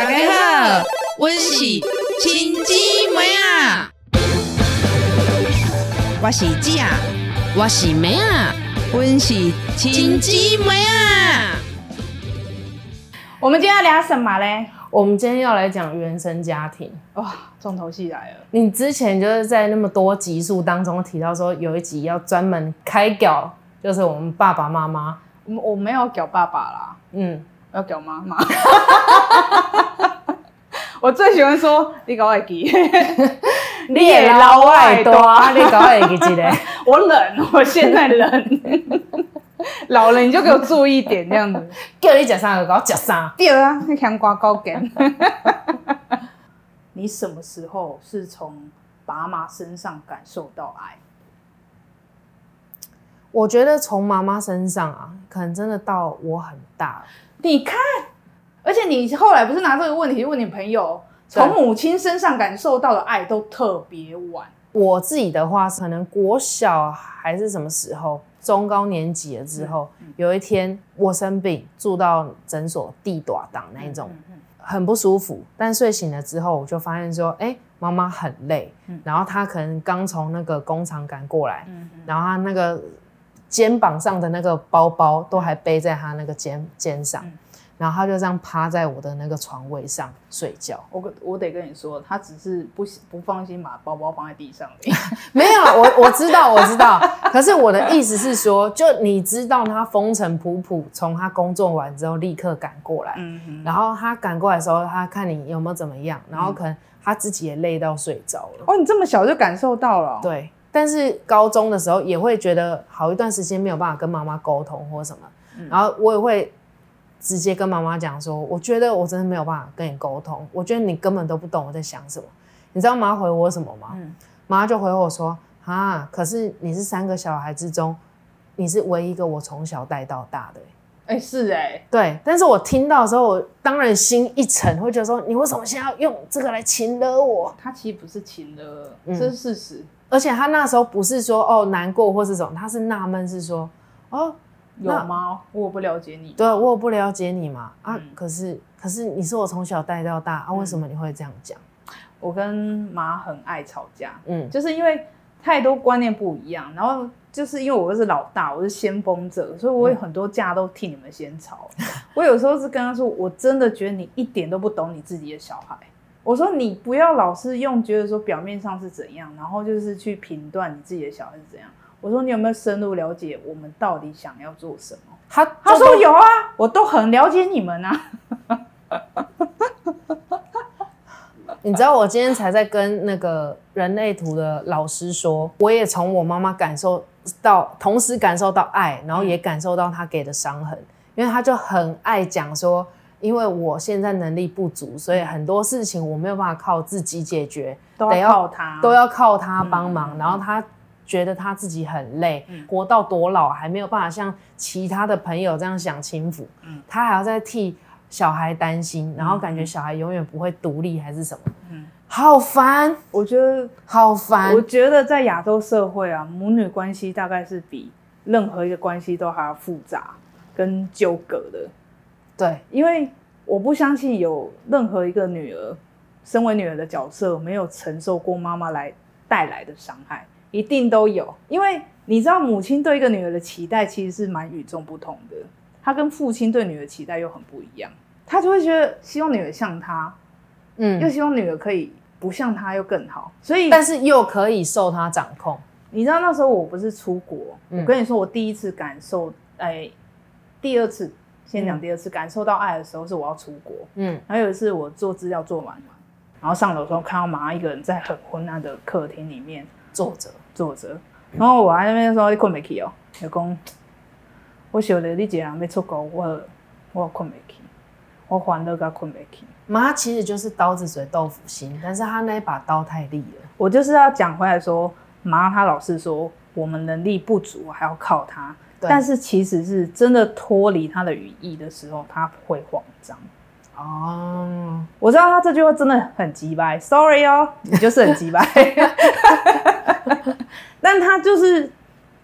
大家好，我是亲姊妹啊，我是姐啊，我是妹啊，我是亲姊妹啊。我们今天要聊什么嘞？我们今天要来讲原生家庭。哇，重头戏来了！你之前就是在那么多集数当中提到说，有一集要专门开屌，就是我们爸爸妈妈。我我没有屌爸爸啦，嗯，我要屌妈妈。我最喜欢说你搞外记，你也 老外多，你搞外记一个。我冷，我现在冷。老了你就给我注意点，这样子。叫你食啥就给我食啥。对啊，香瓜高根。你什么时候是从爸妈身上感受到爱？我觉得从妈妈身上啊，可能真的到我很大。你看，而且你后来不是拿这个问题问你朋友，从母亲身上感受到的爱都特别晚。我自己的话，可能国小还是什么时候，中高年级了之后，有一天我生病，住到诊所地短档那一种，很不舒服。但睡醒了之后，我就发现说，哎，妈妈很累，然后她可能刚从那个工厂赶过来，然后她那个。肩膀上的那个包包都还背在他那个肩肩上，然后他就这样趴在我的那个床位上睡觉。我我得跟你说，他只是不不放心把包包放在地上。没有，我我知道，我知道。可是我的意思是说，就你知道他风尘仆仆从他工作完之后立刻赶过来，然后他赶过来的时候，他看你有没有怎么样，然后可能他自己也累到睡着了。哦，你这么小就感受到了？对。但是高中的时候也会觉得好一段时间没有办法跟妈妈沟通或什么，然后我也会直接跟妈妈讲说，我觉得我真的没有办法跟你沟通，我觉得你根本都不懂我在想什么。你知道妈回我什么吗？妈就回我说啊，可是你是三个小孩之中，你是唯一一个我从小带到大的。哎，是哎，对。但是我听到的时候，我当然心一沉，会觉得说，你为什么现在要用这个来擒了我？他其实不是擒了，这是事实。而且他那时候不是说哦难过或是什么，他是纳闷是说哦有吗？我不了解你，对，我不了解你嘛啊！可是可是你是我从小带到大啊，为什么你会这样讲？我跟妈很爱吵架，嗯，就是因为太多观念不一样，然后就是因为我是老大，我是先锋者，所以我有很多架都替你们先吵。我有时候是跟他说，我真的觉得你一点都不懂你自己的小孩。我说你不要老是用觉得说表面上是怎样，然后就是去评断你自己的小孩是怎样。我说你有没有深入了解我们到底想要做什么？他他说有啊，我都很了解你们啊。你知道我今天才在跟那个人类图的老师说，我也从我妈妈感受到，同时感受到爱，然后也感受到他给的伤痕，因为他就很爱讲说。因为我现在能力不足，所以很多事情我没有办法靠自己解决，都要靠他，都要靠他帮忙。然后他觉得他自己很累，活到多老还没有办法像其他的朋友这样享清福，他还要再替小孩担心，然后感觉小孩永远不会独立还是什么，嗯，好烦。我觉得好烦。我觉得在亚洲社会啊，母女关系大概是比任何一个关系都还要复杂跟纠葛的。对，因为我不相信有任何一个女儿，身为女儿的角色没有承受过妈妈来带来的伤害，一定都有。因为你知道，母亲对一个女儿的期待其实是蛮与众不同的，她跟父亲对女儿期待又很不一样。他就会觉得希望女儿像他，嗯，又希望女儿可以不像她又更好，所以但是又可以受她掌控。你知道那时候我不是出国，我跟你说，我第一次感受，哎，第二次。先讲第二次感受到爱的时候是我要出国，嗯，还有一次我做资料做完嘛，然后上楼的时候看到妈一个人在很昏暗的客厅里面坐着坐着，然后我在那边说你困没起哦，就讲，我晓得你一个人要出国，我我困没起，我烦恼到困没起。妈其实就是刀子嘴豆腐心，但是她那一把刀太利了。我就是要讲回来说，妈她老是说我们能力不足，还要靠她。但是其实是真的脱离他的语义的时候，他会慌张。哦，我知道他这句话真的很急掰，Sorry 哦，你就是很急掰。但他就是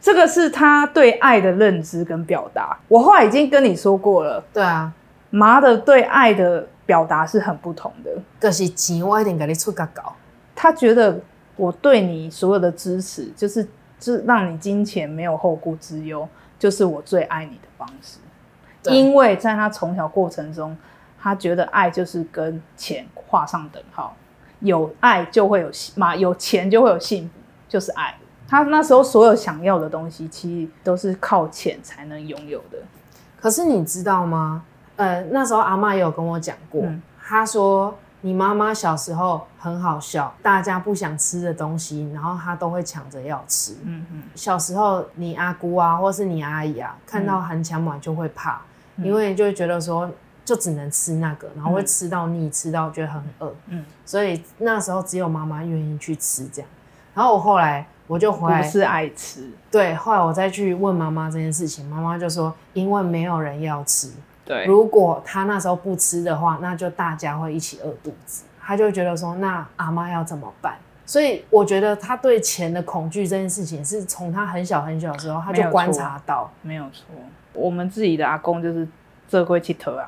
这个是他对爱的认知跟表达。我后来已经跟你说过了，对啊，妈的对爱的表达是很不同的。可是钱我一定给你出个搞。他觉得我对你所有的支持，就是就让你金钱没有后顾之忧，就是我最爱你的方式。因为在他从小过程中，他觉得爱就是跟钱画上等号，有爱就会有嘛，有钱就会有幸福，就是爱。他那时候所有想要的东西，其实都是靠钱才能拥有的。可是你知道吗？呃，那时候阿妈也有跟我讲过，她说你妈妈小时候很好笑，大家不想吃的东西，然后她都会抢着要吃。嗯嗯。小时候你阿姑啊，或是你阿姨啊，看到含强满就会怕，因为就会觉得说就只能吃那个，然后会吃到腻，吃到觉得很饿。嗯。所以那时候只有妈妈愿意去吃这样。然后我后来。我就回来是爱吃，对。后来我再去问妈妈这件事情，妈妈就说，因为没有人要吃，对。如果他那时候不吃的话，那就大家会一起饿肚子。他就觉得说，那阿妈要怎么办？所以我觉得他对钱的恐惧这件事情，是从他很小很小的时候他就观察到，没有错。我们自己的阿公就是这会去头啊，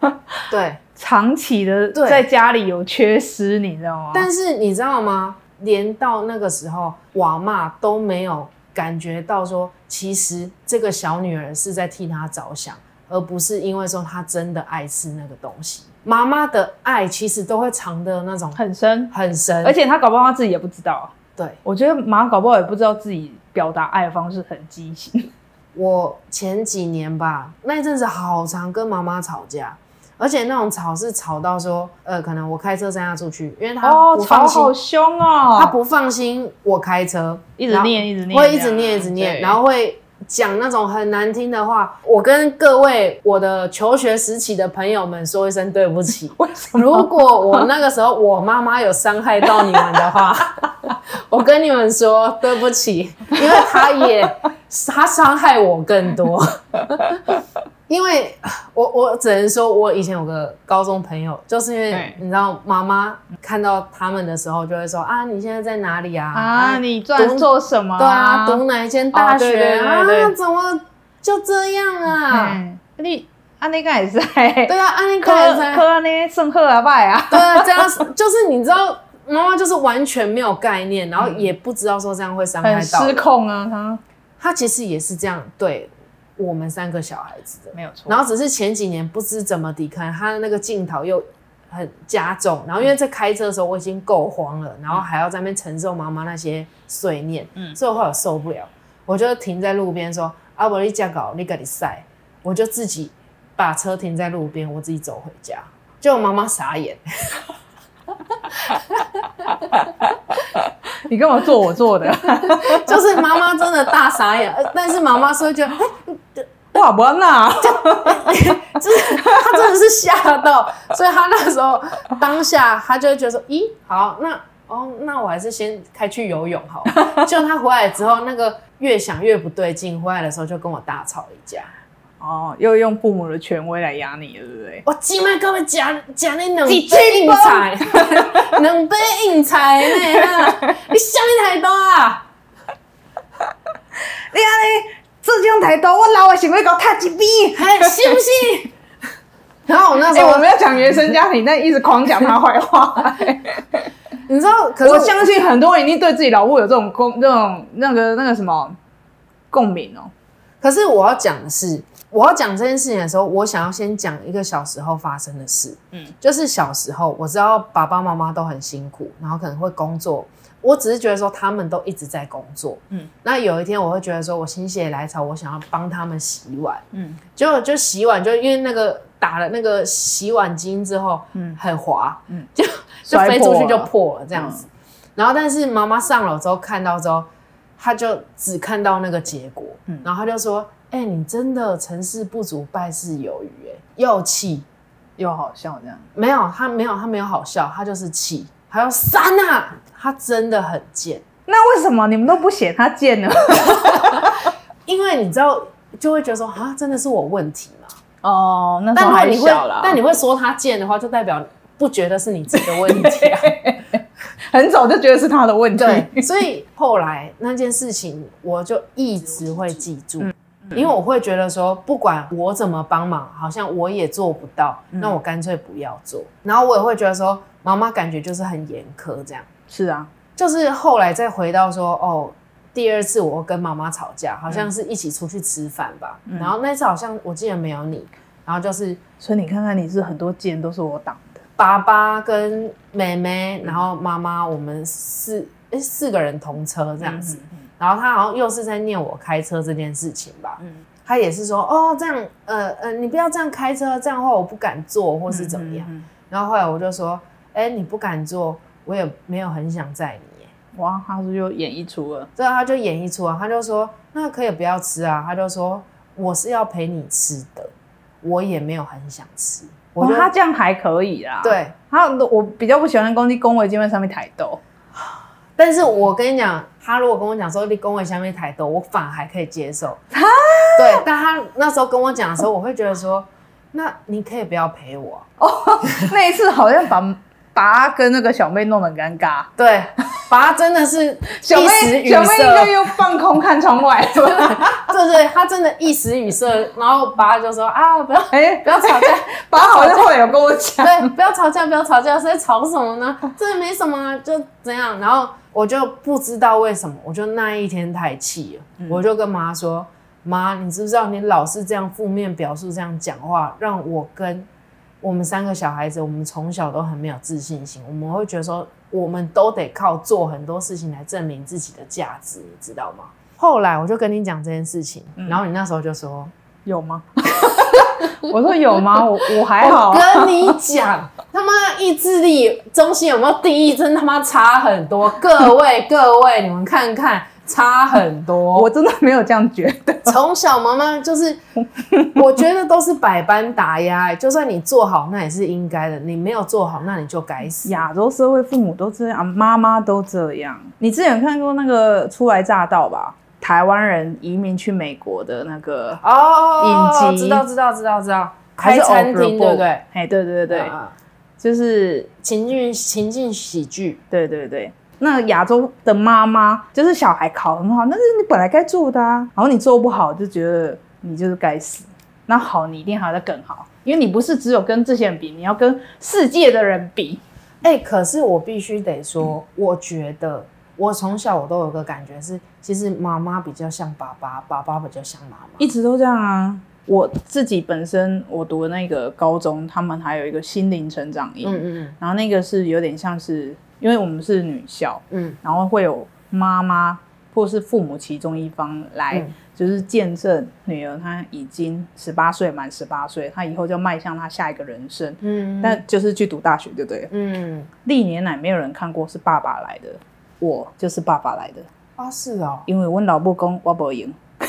对，长期的在家里有缺失，你知道吗？但是你知道吗？连到那个时候，瓦妈都没有感觉到说，其实这个小女儿是在替她着想，而不是因为说他真的爱吃那个东西。妈妈的爱其实都会藏的那种很深很深，而且他搞不好他自己也不知道。对，我觉得妈搞不好也不知道自己表达爱的方式很畸形。我前几年吧，那一阵子好常跟妈妈吵架。而且那种吵是吵到说，呃，可能我开车载他出去，因为他不放心，好凶哦，他不放心我开车，一直念，一直念，会一直念，一直念，然后会讲那种很难听的话。我跟各位我的求学时期的朋友们说一声对不起。如果我那个时候我妈妈有伤害到你们的话，我跟你们说对不起，因为她也她伤害我更多。因为 我我只能说，我以前有个高中朋友，就是因为你知道，妈妈看到他们的时候，就会说啊，你现在在哪里啊？啊，你在做什么？对啊，读哪一间大学啊？怎么就这样啊？你安妮也在？对啊，安妮也在。科安妮圣赫啊拜啊？对啊，这样 就是你知道，妈妈就是完全没有概念，然后也不知道说这样会伤害到，失控啊！他他其实也是这样对。我们三个小孩子的。没有错，然后只是前几年不知怎么抵抗，他的那个镜头又很加重，然后因为在开车的时候我已经够慌了，然后还要在那边承受妈妈那些碎念，嗯，所以我后来受不了，我就停在路边说：“阿伯你加搞你给你塞。”我就自己把车停在路边，我自己走回家，就妈妈傻眼，你干嘛做我做的，就是妈妈真的大傻眼，但是妈妈说就。哇，不那，就是他真的是吓到，所以他那时候当下他就会觉得说，咦，好，那哦，那我还是先开去游泳好。就他回来之后，那个越想越不对劲，回来的时候就跟我大吵一架。哦，又用父母的权威来压你了，对不对？我今麦各位讲讲你两杯硬菜，两杯硬菜呢？你想你太多啊！你安尼。这种态度，我老的想要搞他几笔，是不是？然后我那时候我们要讲原生家庭，但一直狂讲他坏话。你知道，可是我相信很多人一定对自己老婆有这种共、这种那个、那个什么共鸣哦。可是我要讲的是，我要讲这件事情的时候，我想要先讲一个小时候发生的事。嗯，就是小时候我知道爸爸妈妈都很辛苦，然后可能会工作。我只是觉得说他们都一直在工作，嗯，那有一天我会觉得说我心血来潮，我想要帮他们洗碗，嗯，结果就洗碗，就因为那个打了那个洗碗巾之后，嗯，很滑，嗯，就就飞出去就破了这样子。然后但是妈妈上楼之后看到之后，她就只看到那个结果，嗯，然后她就说：“哎，你真的成事不足败事有余，哎，又气。又好笑这样。”没有，他没有，他没有好笑，他就是气。还要删啊！他真的很贱。那为什么你们都不写他贱呢？因为你知道，就会觉得说啊，真的是我问题嘛。哦，那但还小了。但你会说他贱的话，就代表不觉得是你自己的问题啊。很早就觉得是他的问题。对，所以后来那件事情，我就一直会记住。因为我会觉得说，不管我怎么帮忙，好像我也做不到，那我干脆不要做。然后我也会觉得说，妈妈感觉就是很严苛这样。是啊，就是后来再回到说，哦，第二次我跟妈妈吵架，好像是一起出去吃饭吧。然后那次好像我记得没有你，然后就是，所以你看看你是很多剑都是我挡的，爸爸跟妹妹，然后妈妈，我们四哎四个人同车这样子。然后他好像又是在念我开车这件事情吧，嗯，他也是说，哦，这样，呃呃，你不要这样开车，这样的话我不敢坐，或是怎么样。然后后来我就说，哎，你不敢坐，我也没有很想载你，哇，他是就演一出了，对，他就演一出啊，他就说，那可以不要吃啊，他就说，我是要陪你吃的，我也没有很想吃，我觉得他这样还可以啦，对，他我比较不喜欢攻击恭维基本上面抬豆。但是我跟你讲，他如果跟我讲说你工位下面抬头，我反而还可以接受。对，但他那时候跟我讲的时候，我会觉得说，那你可以不要陪我。哦，那一次好像把把他跟那个小妹弄得很尴尬。对，把他真的是小妹，小妹应该又放空看窗外，对 对，他真的一时语塞，然后爸就说啊，不要 哎，不要吵架。爸好像后来有跟我讲，对，不要吵架，不要吵架，是在吵什么呢？这没什么，就怎样，然后。我就不知道为什么，我就那一天太气了，我就跟妈说：“妈，你知不知道你老是这样负面表述、这样讲话，让我跟我们三个小孩子，我们从小都很没有自信心。我们会觉得说，我们都得靠做很多事情来证明自己的价值，你知道吗？”后来我就跟你讲这件事情，然后你那时候就说：“有吗？” 我说有吗？我我还好。跟你讲，他妈意志力中心有没有第一？真他妈差很多。各位各位，你们看看，差很多。我真的没有这样觉得。从小妈妈就是，我觉得都是百般打压。就算你做好，那也是应该的；你没有做好，那你就该死。亚洲社会父母都这样，妈妈都这样。你之前看过那个初来乍到吧？台湾人移民去美国的那个哦，知道知道知道知道，开餐厅对不对？哎，对对对对，就是情境情境喜剧，对对对。那亚洲的妈妈就是小孩考很好，那是你本来该做的啊，然后你做不好就觉得你就是该死。那好，你一定还要再更好，因为你不是只有跟这些人比，你要跟世界的人比。哎，可是我必须得说，我觉得。我从小我都有个感觉是，其实妈妈比较像爸爸，爸爸比较像妈妈，一直都这样啊。我自己本身我读的那个高中，他们还有一个心灵成长营，嗯嗯嗯，然后那个是有点像是，因为我们是女校，嗯，然后会有妈妈或是父母其中一方来，就是见证女儿她已经十八岁满十八岁，她以后就迈向她下一个人生，嗯，但就是去读大学，对不对？嗯，历年来没有人看过是爸爸来的。我就是爸爸来的啊，是啊，因为我老不公我不赢。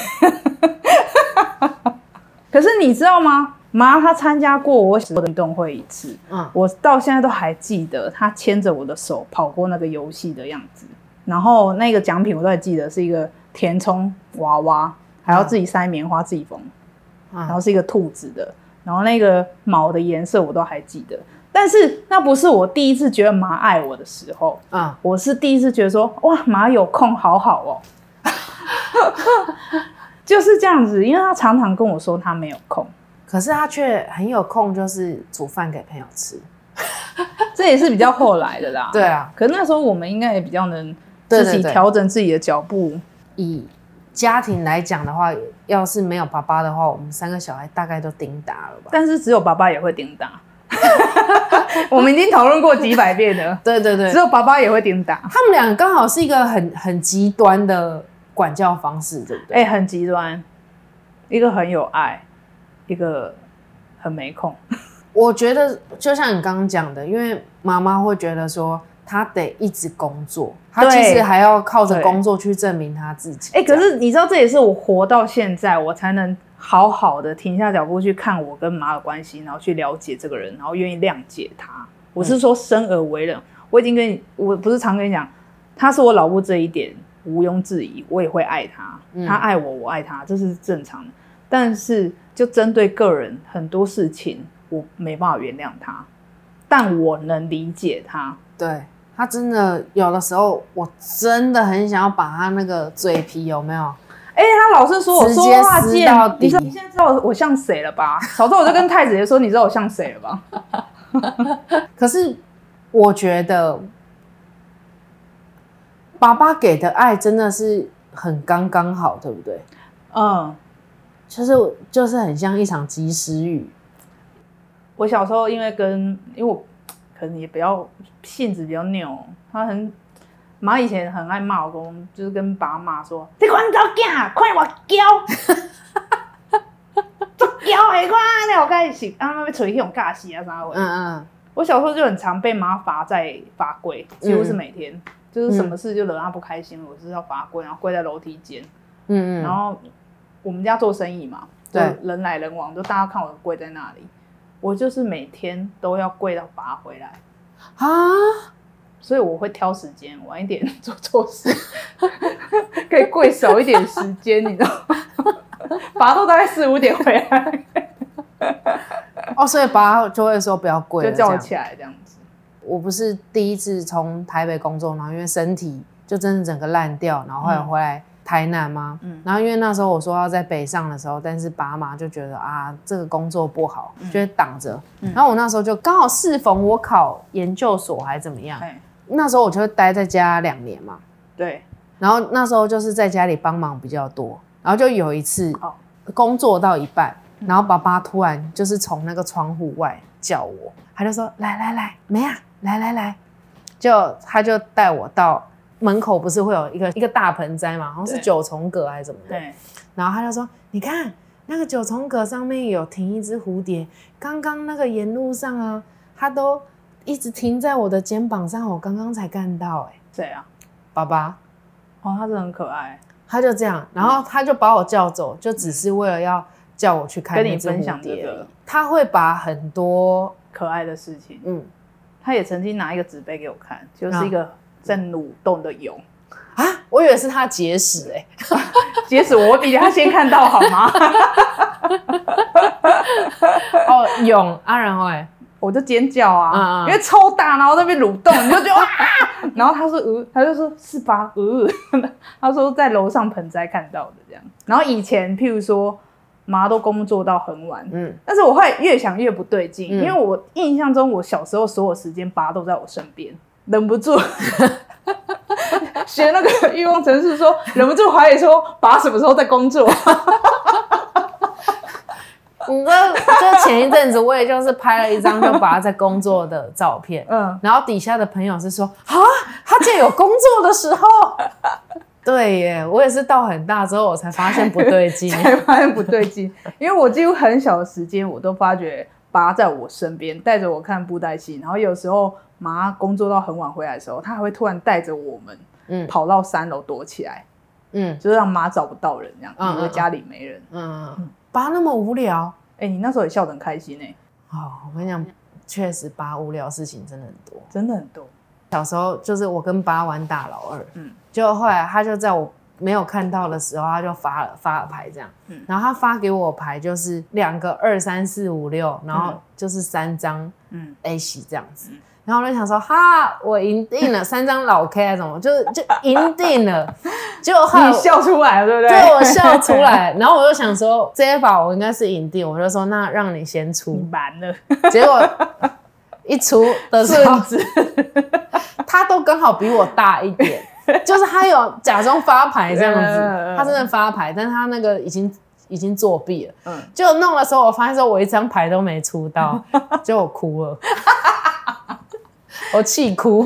可是你知道吗？妈，她参加过我的运动会一次，嗯，我到现在都还记得她牵着我的手跑过那个游戏的样子。然后那个奖品我都还记得，是一个填充娃娃，还要自己塞棉花自己缝，然后是一个兔子的，然后那个毛的颜色我都还记得。但是那不是我第一次觉得妈爱我的时候啊！我是第一次觉得说哇，妈有空好好哦，就是这样子。因为他常常跟我说他没有空，可是他却很有空，就是煮饭给朋友吃。这也是比较后来的啦。对啊，可那时候我们应该也比较能自己调整自己的脚步。以家庭来讲的话，要是没有爸爸的话，我们三个小孩大概都顶打了吧？但是只有爸爸也会顶打。我们已经讨论过几百遍了。对对对，只有爸爸也会顶打。他们俩刚好是一个很很极端的管教方式，对不对？哎，很极端，一个很有爱，一个很没空。我觉得就像你刚刚讲的，因为妈妈会觉得说，她得一直工作，她其实还要靠着工作去证明她自己。哎，可是你知道，这也是我活到现在，我才能。好好的停下脚步去看我跟妈的关系，然后去了解这个人，然后愿意谅解他。我是说生而为人，我已经跟你，我不是常跟你讲，他是我老婆这一点毋庸置疑，我也会爱他，他爱我，我爱他，这是正常的。但是就针对个人很多事情，我没办法原谅他，但我能理解他。对他真的有的时候，我真的很想要把他那个嘴皮有没有？哎，他老是说我说话贱，你你现在知道我像谁了吧？早知道我就跟太子爷说，你知道我像谁了吧？可是我觉得爸爸给的爱真的是很刚刚好，对不对？嗯，就是就是很像一场及时雨。我小时候因为跟因为我可能也比较性子比较拗，他很妈以前很爱骂我公，就是跟爸妈说：“你管走囝，快我教，做教的我开始啊，要吹迄种尬戏啊啥的。”嗯嗯，我小时候就很常被妈罚在罚跪，几乎是每天，就是什么事就惹她不开心了，我是要罚跪，然后跪在楼梯间。嗯嗯，然后我们家做生意嘛，对，人来人往，就大家看我跪在那里。我就是每天都要跪到拔回来啊，所以我会挑时间晚一点 做错事，可以跪少一点时间，你知道吗？拔到大概四五点回来。哦，所以拔就会说不要跪，就叫我起来这样子。我不是第一次从台北工作，然后因为身体就真的整个烂掉，然后后来回来。台南吗？嗯，然后因为那时候我说要在北上的时候，但是爸妈就觉得啊，这个工作不好，就挡着。然后我那时候就刚好适逢我考研究所还是怎么样，那时候我就待在家两年嘛。对，然后那时候就是在家里帮忙比较多。然后就有一次工作到一半，然后爸爸突然就是从那个窗户外叫我，他就说：“来来来，梅啊，来来来。”就他就带我到。门口不是会有一个一个大盆栽嘛？好像是九重葛还是怎么的。对。然后他就说：“你看那个九重葛上面有停一只蝴蝶，刚刚那个沿路上啊，它都一直停在我的肩膀上，我刚刚才看到。”哎，谁啊？爸爸。哦，他真的很可爱。他就这样，然后他就把我叫走，就只是为了要叫我去看跟你分享这个。他会把很多可爱的事情，嗯，他也曾经拿一个纸杯给我看，就是一个。在蠕动的蛹啊！我以为是他结石哎，结石我比他先看到好吗？哦，蛹啊，然后哎，我就尖叫啊，因为超大，然后那边蠕动，你就觉得哇！然后他说呃，他就说是吧？呃，他说在楼上盆栽看到的这样。然后以前譬如说妈都工作到很晚，嗯，但是我会越想越不对劲，因为我印象中我小时候所有时间爸都在我身边。忍不住 学那个欲望城市说，忍不住怀疑说，爸什么时候在工作？你知道，就前一阵子我也就是拍了一张就把他在工作的照片，嗯，然后底下的朋友是说，啊，他竟然有工作的时候？对耶，我也是到很大之后我才发现不对劲，才发现不对劲，因为我几乎很小的时间我都发觉爸在我身边带着我看布袋戏，然后有时候。妈工作到很晚回来的时候，他还会突然带着我们，嗯，跑到三楼躲起来，嗯，就是让妈找不到人这样，因为家里没人。嗯，爸那么无聊，哎，你那时候也笑得很开心哎。哦，我跟你讲，确实八无聊事情真的很多，真的很多。小时候就是我跟八玩大老二，嗯，就后来他就在我没有看到的时候，他就发了发了牌这样，嗯，然后他发给我牌就是两个二三四五六，然后就是三张，嗯，A 席这样子。然后我就想说，哈，我赢定了，三张老 K 还是什么，就是就赢定了。结果你笑出来，对不对？对我笑出来。然后我就想说，这一把我应该是赢定，我就说那让你先出。完了。结果一出的时候，他都刚好比我大一点，就是他有假装发牌这样子，他真的发牌，但他那个已经已经作弊了。嗯。就弄的时候，我发现说我一张牌都没出到，就我哭了。我气哭，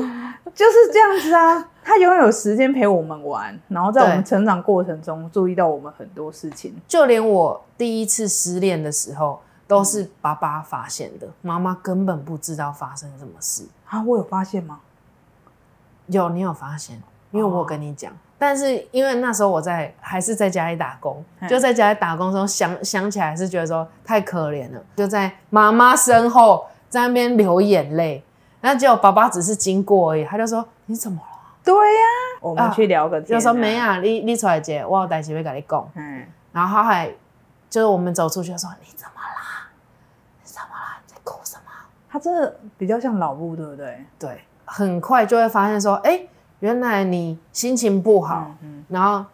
就是这样子啊！他永远有时间陪我们玩，然后在我们成长过程中注意到我们很多事情。就连我第一次失恋的时候，都是爸爸发现的，妈妈根本不知道发生什么事啊！我有发现吗？有，你有发现？因为我跟你讲，但是因为那时候我在还是在家里打工，就在家里打工的时候想想起来是觉得说太可怜了，就在妈妈身后在那边流眼泪。那结果爸爸只是经过而已，他就说你怎么了？对呀，我们去聊个天。就说没啊，你你出来接，我有代志要跟你讲。嗯，然后他还就是我们走出去说你怎么啦？你怎么啦？在哭什么？他真的比较像老布，对不对？对，很快就会发现说，哎，原来你心情不好，嗯，然后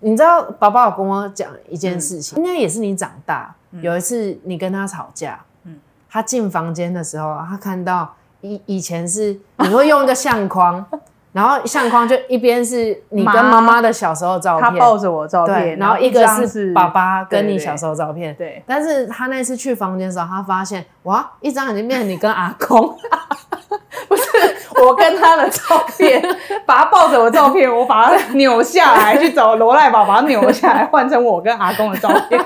你知道，宝宝有跟我讲一件事情，应该也是你长大有一次你跟他吵架，嗯，他进房间的时候，他看到以以前是你会用一个相框。然后相框就一边是你跟妈妈的小时候照片，他抱着我照片，然后一个是爸爸跟你小时候照片。对，但是他那次去房间的时候，他发现哇，一张已经变成你跟阿公，不是我跟他的照片，把他抱着我照片，我把他扭下来去找罗赖宝，把他扭下来换成我跟阿公的照片。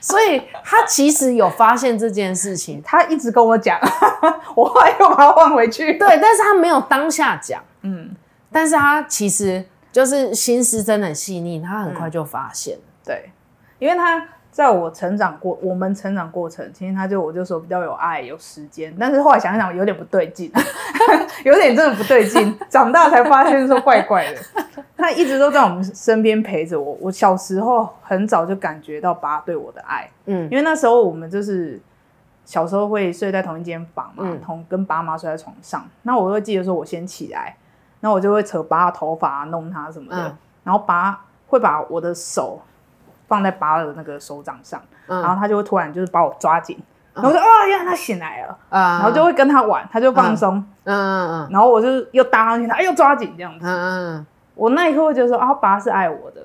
所以他其实有发现这件事情，他一直跟我讲，我后来又把他换回去。对，但是他没有当下讲，嗯，但是他其实就是心思真的很细腻，他很快就发现。对，因为他。在我成长过，我们成长过程，其实他就我就说比较有爱有时间，但是后来想想有点不对劲，有点真的不对劲。长大才发现说怪怪的，他一直都在我们身边陪着我。我小时候很早就感觉到爸对我的爱，嗯，因为那时候我们就是小时候会睡在同一间房嘛，同跟爸妈睡在床上。那我会记得说，我先起来，然后我就会扯爸的头发弄他什么的，然后爸会把我的手。放在爸的那个手掌上，然后他就会突然就是把我抓紧，然后说啊，原来他醒来了，然后就会跟他玩，他就放松，嗯。嗯嗯，然后我就又搭上去，他又抓紧这样子，嗯嗯，我那一刻会觉得说啊，爸是爱我的，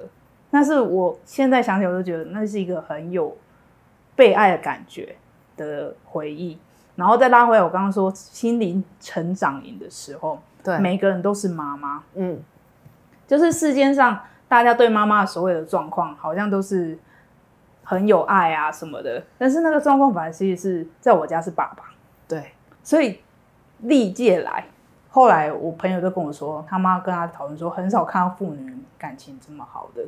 但是我现在想起我都觉得那是一个很有被爱的感觉的回忆，然后再拉回来，我刚刚说心灵成长营的时候，对，每个人都是妈妈，嗯，就是世间上。大家对妈妈所有的状况好像都是很有爱啊什么的，但是那个状况反而其实是在我家是爸爸，对，所以历届来，后来我朋友都跟我说，他妈跟他讨论说，很少看到父女感情这么好的。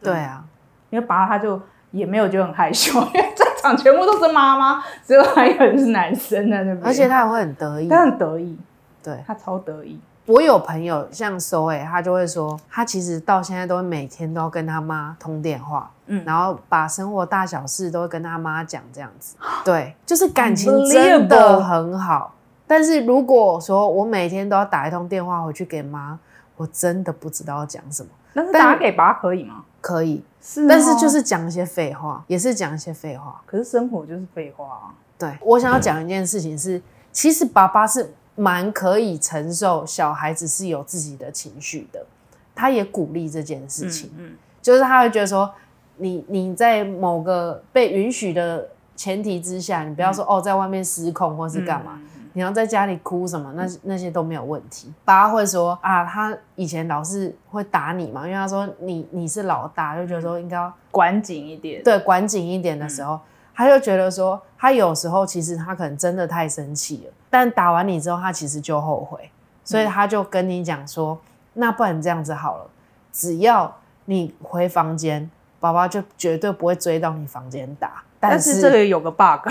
对啊，因为爸他就也没有觉得很害羞，因为在场全部都是妈妈，只有他一个人是男生在那边，而且他也会很得意，他很得意，对。他超得意。我有朋友像收诶，他就会说，他其实到现在都会每天都要跟他妈通电话，嗯，然后把生活大小事都会跟他妈讲，这样子，对，就是感情真的很好。但是如果说我每天都要打一通电话回去给妈，我真的不知道要讲什么。但是打给爸可以吗？可以，是，但是就是讲一些废话，也是讲一些废话。可是生活就是废话啊。对，我想要讲一件事情是，其实爸爸是。蛮可以承受小孩子是有自己的情绪的，他也鼓励这件事情，嗯，就是他会觉得说，你你在某个被允许的前提之下，你不要说哦，在外面失控或是干嘛，你要在家里哭什么，那那些都没有问题。爸会说啊，他以前老是会打你嘛，因为他说你你是老大，就觉得说应该要管紧一点，对，管紧一点的时候。他就觉得说，他有时候其实他可能真的太生气了，但打完你之后，他其实就后悔，所以他就跟你讲说，那不然这样子好了，只要你回房间，爸爸就绝对不会追到你房间打。但是这里有个 bug，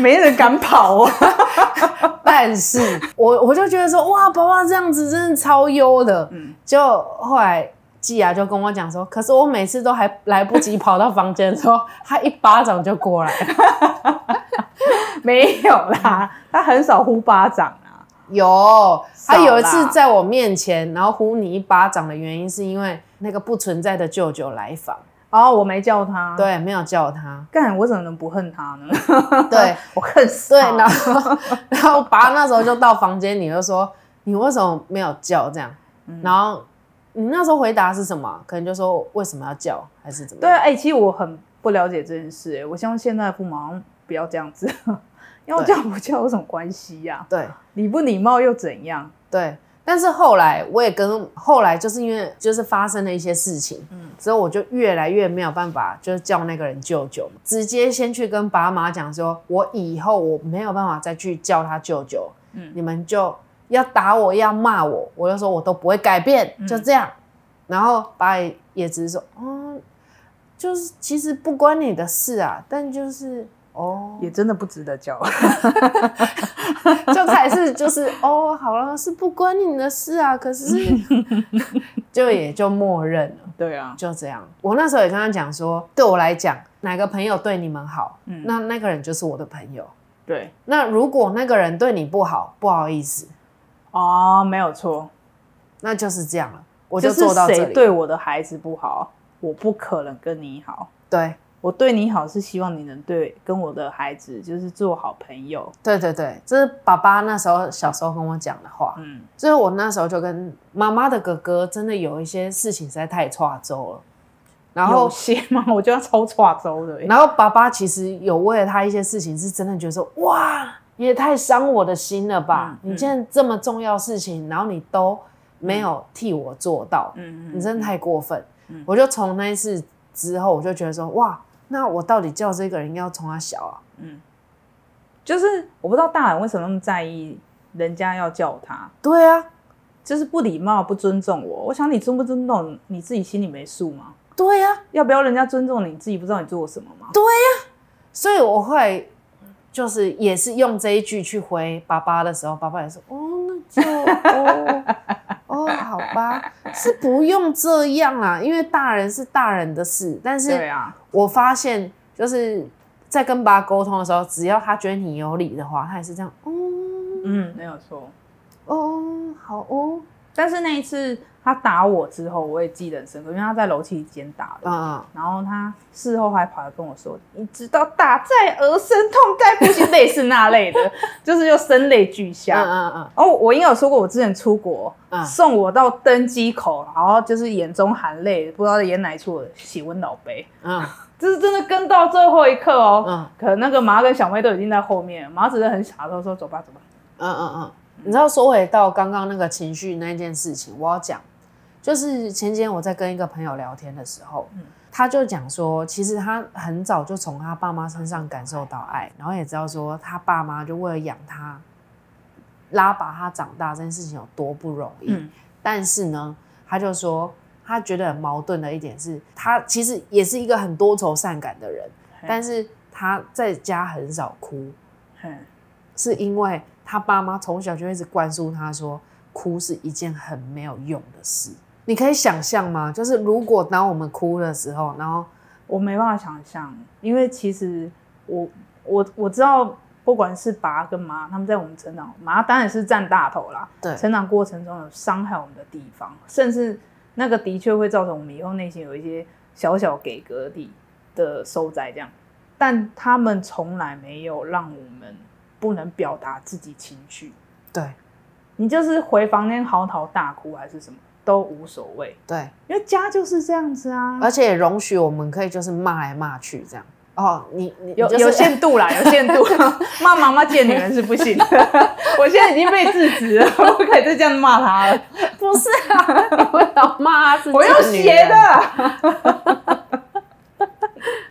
没人敢跑啊。但是我我就觉得说，哇，宝宝这样子真的超优的。嗯，就后来。季雅就跟我讲说，可是我每次都还来不及跑到房间的时候，他一巴掌就过来了。没有啦，他很少呼巴掌啊。有，他有一次在我面前，然后呼你一巴掌的原因是因为那个不存在的舅舅来访。哦，我没叫他。对，没有叫他。干，我怎么能不恨他呢？对，我恨死。对，然后 然后爸那时候就到房间你就说：“你为什么没有叫？”这样，然后。你那时候回答是什么？可能就说为什么要叫，还是怎么？对啊，哎，其实我很不了解这件事，哎，我希望现在的父母不要这样子，要叫不叫有什么关系呀？对，礼不礼貌又怎样？对，但是后来我也跟后来就是因为就是发生了一些事情，嗯，之后我就越来越没有办法，就是叫那个人舅舅，直接先去跟爸妈讲说，我以后我没有办法再去叫他舅舅，嗯，你们就。要打我，要骂我，我就说我都不会改变，就这样。然后爸也只是说，嗯，就是其实不关你的事啊，但就是哦，也真的不值得教，就还是就是哦，好了，是不关你的事啊，可是 就也就默认了，对啊，就这样。我那时候也跟他讲说，对我来讲，哪个朋友对你们好，那那个人就是我的朋友。对，那如果那个人对你不好，不好意思，哦，没有错，那就是这样了。我就做到这里。谁对我的孩子不好，我不可能跟你好。对。我对你好是希望你能对跟我的孩子就是做好朋友。对对对，这是爸爸那时候小时候跟我讲的话。嗯，所以我那时候就跟妈妈的哥哥真的有一些事情实在太差周了。然后有些吗？我就要超差周的。然后爸爸其实有为了他一些事情，是真的觉得说，哇，你也太伤我的心了吧？你现在这么重要事情，然后你都没有替我做到，嗯嗯，你真的太过分。我就从那一次之后，我就觉得说，哇。那我到底叫这个人要从他小啊？嗯，就是我不知道大人为什么那么在意人家要叫他。对啊，就是不礼貌、不尊重我。我想你尊不尊重你自己心里没数吗？对呀，要不要人家尊重你自己不知道你做什么吗？对呀，所以我会就是也是用这一句去回爸爸的时候，爸爸也说哦，那就。吧，是不用这样啊，因为大人是大人的事。但是，我发现就是在跟爸沟通的时候，只要他觉得你有理的话，他也是这样。哦，嗯，没有错。哦，好哦。但是那一次他打我之后，我也记得很深刻，因为他在楼梯间打的。嗯然后他事后还跑来跟我说：“你知道打在儿身，痛在不行，类似那类的，就是又声泪俱下。”嗯嗯嗯。哦，我应该有说过，我之前出国，送我到登机口，然后就是眼中含泪，不知道在演哪一出喜温老杯。嗯。这是真的跟到最后一刻哦。嗯。可能那个麻跟小妹都已经在后面，麻只是很傻的说：“走吧，走吧。”嗯嗯嗯。你知道，说回到刚刚那个情绪那件事情，我要讲，就是前几天我在跟一个朋友聊天的时候，他就讲说，其实他很早就从他爸妈身上感受到爱，然后也知道说他爸妈就为了养他，拉拔他长大这件事情有多不容易。但是呢，他就说他觉得很矛盾的一点是，他其实也是一个很多愁善感的人，但是他在家很少哭，是因为。他爸妈从小就一直灌输他说，哭是一件很没有用的事。你可以想象吗？就是如果当我们哭的时候，然后我没办法想象，因为其实我我我知道，不管是爸跟妈，他们在我们成长，妈当然是占大头啦。对，成长过程中有伤害我们的地方，甚至那个的确会造成我们以后内心有一些小小给格地的收窄，这样。但他们从来没有让我们。不能表达自己情绪，对，你就是回房间嚎啕大哭还是什么都无所谓，对，因为家就是这样子啊，而且容许我们可以就是骂来骂去这样，哦，你你有有限度啦，有限度，骂妈妈见女人是不行的，我现在已经被制止了，不可以再这样骂他了，不是啊，我老骂是我要写的，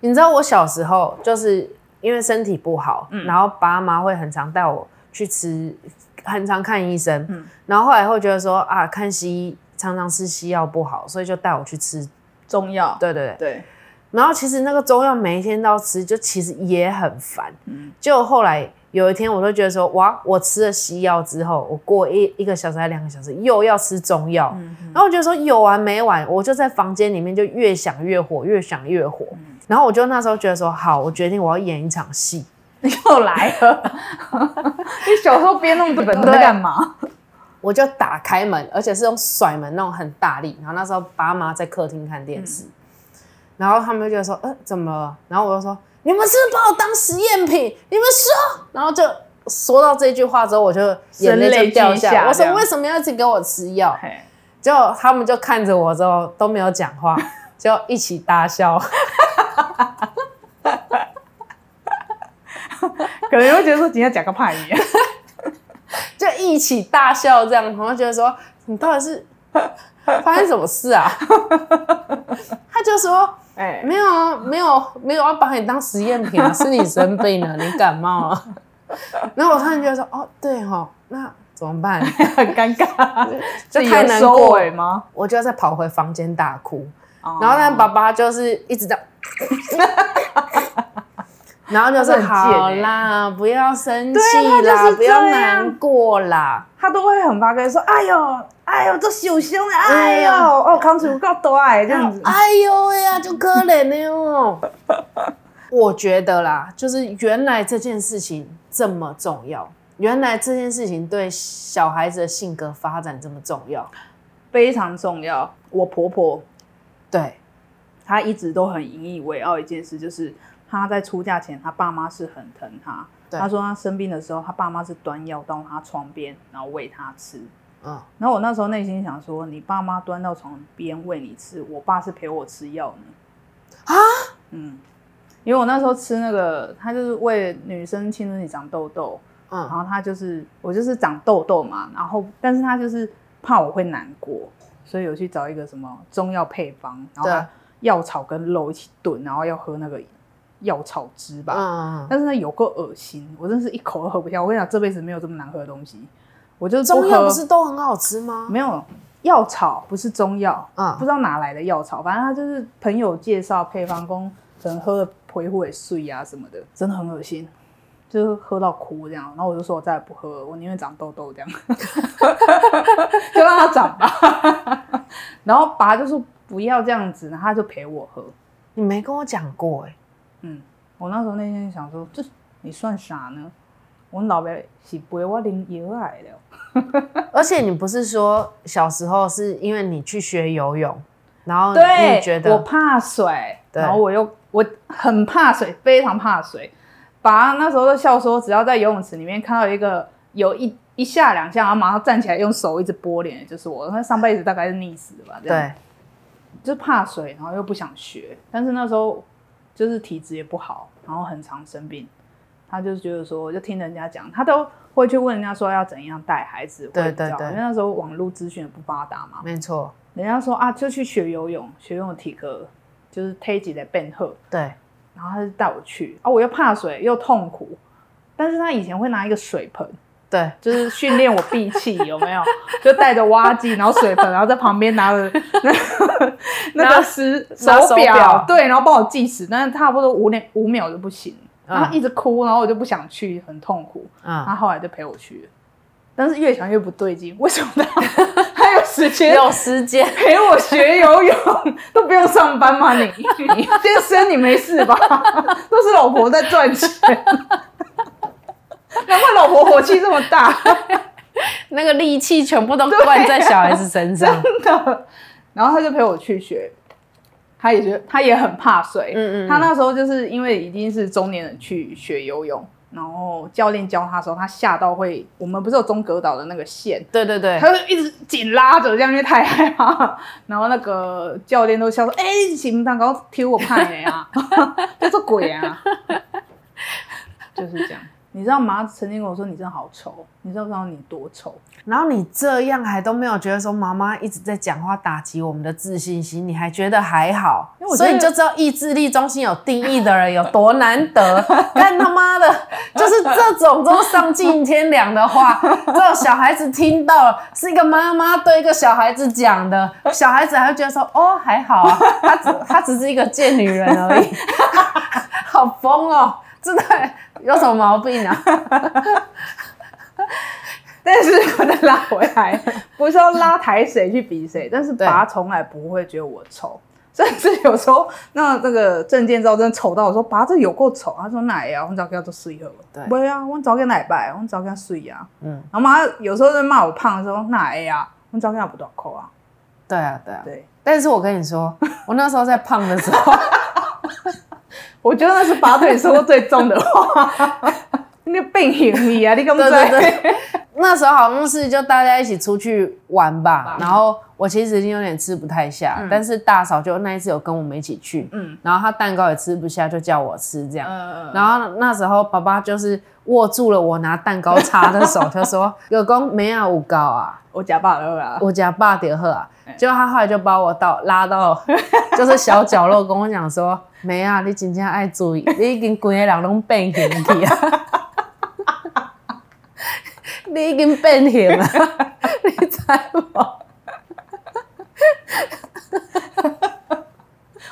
你知道我小时候就是。因为身体不好，然后爸妈会很常带我去吃，很常看医生。嗯，然后后来会觉得说啊，看西医常常吃西药不好，所以就带我去吃中药。对对对。然后其实那个中药每一天都要吃，就其实也很烦。嗯。就后来有一天，我都觉得说哇，我吃了西药之后，我过一一个小时还两个小时又要吃中药。嗯。然后我觉得说有完没完，我就在房间里面就越想越火，越想越火。然后我就那时候觉得说，好，我决定我要演一场戏。又来了，你小时候编那么多本在干嘛？我就打开门，而且是用甩门那种很大力。然后那时候爸妈在客厅看电视，然后他们就觉得说，呃，怎么了？然后我就说，你们是不是把我当实验品？你们说，然后就说到这句话之后，我就眼泪就掉下。我说，为什么要一直给我吃药？就他们就看着我之后都没有讲话，就一起大笑。可能会觉得说今天讲个派一一起大笑这样，然后觉得说你到底是 发生什么事啊？他就说：“哎，没有啊，没有，没有要把你当实验品啊，是你生病了，你感冒了。”然后我突然觉得说：“哦，对哈，那怎么办？很尴尬，就太难过吗？我就要再跑回房间大哭。然后呢，爸爸就是一直在。然后就是好啦，不要生气啦，不要难过啦。他都会很发跟说：“哎呦，哎呦，这受伤了，哎呦，哦，康楚够大这样子，哎呦呀，就可怜的哦。”我觉得啦，就是原来这件事情这么重要，原来这件事情对小孩子的性格发展这么重要，非常重要。我婆婆对她一直都很引以为傲一件事，就是她在出嫁前，他爸妈是很疼他。他说他生病的时候，他爸妈是端药到他床边，然后喂他吃。嗯，然后我那时候内心想说，你爸妈端到床边喂你吃，我爸是陪我吃药呢。啊？嗯，因为我那时候吃那个，他就是为女生青春期长痘痘，嗯，然后他就是我就是长痘痘嘛，然后但是他就是怕我会难过，所以有去找一个什么中药配方，然后药草跟肉一起炖，然后要喝那个药草汁吧，嗯，但是呢有够恶心，我真是一口都喝不下。我跟你讲，这辈子没有这么难喝的东西。我就中药不是都很好吃吗？没有药草不是中药，嗯，不知道哪来的药草，反正他就是朋友介绍配方，工可能喝了皮肤也碎啊什么的，真的很恶心，就是喝到哭这样。然后我就说我再也不喝了，我宁愿长痘痘这样，就让它长吧。然后爸就说不要这样子，然后他就陪我喝。你没跟我讲过哎，嗯，我那时候那天想说，这你算啥呢？我老爸是陪我啉药来的。而且你不是说小时候是因为你去学游泳，然后你觉得我怕水，然后我又我很怕水，非常怕水。爸那时候都笑说，只要在游泳池里面看到一个有一一下两下，然后马上站起来用手一直拨脸，就是我。那上辈子大概是溺死的吧？对，就是怕水，然后又不想学。但是那时候就是体质也不好，然后很常生病。他就觉得说，我就听人家讲，他都。会去问人家说要怎样带孩子，对对对，因为那时候网络资讯不发达嘛。没错，人家说啊，就去学游泳，学游泳体格就是推挤的变厚。对，然后他就带我去啊，我又怕水又痛苦，但是他以前会拿一个水盆，对，就是训练我闭气，有没有？就带着挖机，然后水盆，然后在旁边拿着那 那个时手表，对，然后帮我计时，但是差不多五秒五秒就不行。然后一直哭，然后我就不想去，很痛苦。嗯，他后来就陪我去了，但是越想越不对劲，为什么他他 有时间有时间陪我学游泳，都不用上班吗？你你健身你没事吧？都是老婆在赚钱，难怪老婆火气这么大，那个力气全部都灌在小孩子身上。真的，然后他就陪我去学。他也觉得他也很怕水，嗯嗯，他那时候就是因为已经是中年人去学游泳，然后教练教他的时候，他吓到会，我们不是有中隔岛的那个线，对对对，他就一直紧拉着，这样因为太害怕，然后那个教练都笑说：“哎，行，蛋糕踢我怕你啊，这是鬼啊！”就是这样。你知道妈曾经跟我说：“你真的好丑。”你知道不知道你多丑？然后你这样还都没有觉得说妈妈一直在讲话打击我们的自信心，你还觉得还好？所以你就知道意志力中心有定义的人有多难得。但他妈的，就是这种都丧尽天良的话，这种小孩子听到了，是一个妈妈对一个小孩子讲的，小孩子还会觉得说：“哦，还好啊，他只他只是一个贱女人而已。”好疯哦！真的有什么毛病啊？但是我再拉回来，不是要拉抬谁去比谁，但是爸从来不会觉得我丑，甚至有时候那这个证件照真的丑到我说爸这有够丑，他说哪呀？我早给他做睡了，对，不会啊，我早给奶拜，我早给他睡呀，嗯，然后妈有时候在骂我胖的时候，哪呀？我早给他不短扣啊，对啊，对啊，对。但是我跟你说，我那时候在胖的时候，我觉得那是爸对你说过最重的话。你病行你啊！你根本对。那时候好像是就大家一起出去玩吧，然后我其实已经有点吃不太下，但是大嫂就那一次有跟我们一起去，嗯，然后她蛋糕也吃不下，就叫我吃这样，嗯嗯，然后那时候爸爸就是握住了我拿蛋糕叉的手，就说：“ 有公没有五高啊，我假爸的啊，我假爸的喝啊。”结果他后来就把我到拉到就是小角落，跟我讲说：“没啊，你真正爱注意，你已经规个人拢变形去啊。”你已经变形了，你猜我？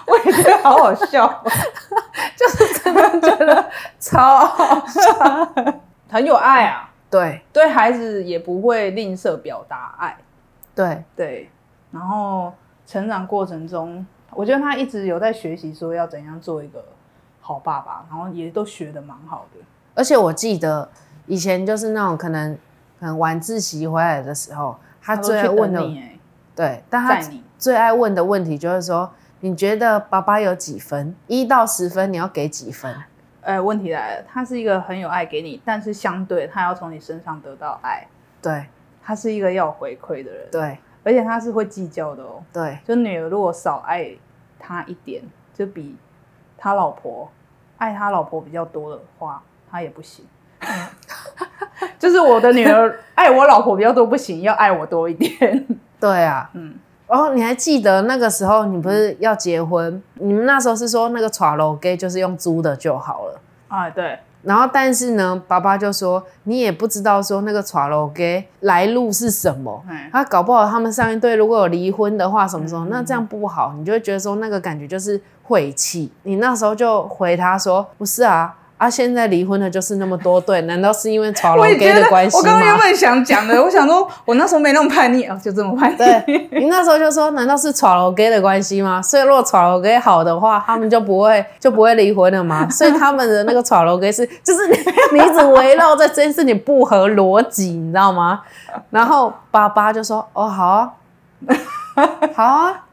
我也觉得好好笑，就是真的觉得超好笑，很有爱啊。对，对孩子也不会吝啬表达爱。对对，然后成长过程中，我觉得他一直有在学习，说要怎样做一个。好爸爸，然后也都学的蛮好的。而且我记得以前就是那种可能可能晚自习回来的时候，他最爱问的，对，但他最爱问的问题就是说，你觉得爸爸有几分？一到十分，你要给几分？哎，问题来了，他是一个很有爱给你，但是相对他要从你身上得到爱，对，他是一个要回馈的人，对，而且他是会计较的哦，对，就女儿如果少爱他一点，就比他老婆爱他老婆比较多的话，他也不行。就是我的女儿 爱我老婆比较多不行，要爱我多一点。对啊，嗯。然后你还记得那个时候，你不是要结婚？你们那时候是说那个床楼给就是用租的就好了啊？对。然后但是呢，爸爸就说你也不知道说那个耍楼给来路是什么，他搞不好他们上一对如果有离婚的话，什么时候那这样不好，你就会觉得说那个感觉就是晦气。你那时候就回他说不是啊。啊！现在离婚的就是那么多对，难道是因为吵 老 gay 的关系吗？我刚刚原本想讲的，我想说，我那时候没那么叛逆啊，就这么叛逆。对，你那时候就说，难道是吵老 gay 的关系吗？所以如果吵老 gay 好的话，他们就不会就不会离婚了吗？所以他们的那个吵老 gay 是，就是你你一直围绕在这件事情不合逻辑，你知道吗？然后爸爸就说：“哦，好啊，好啊。”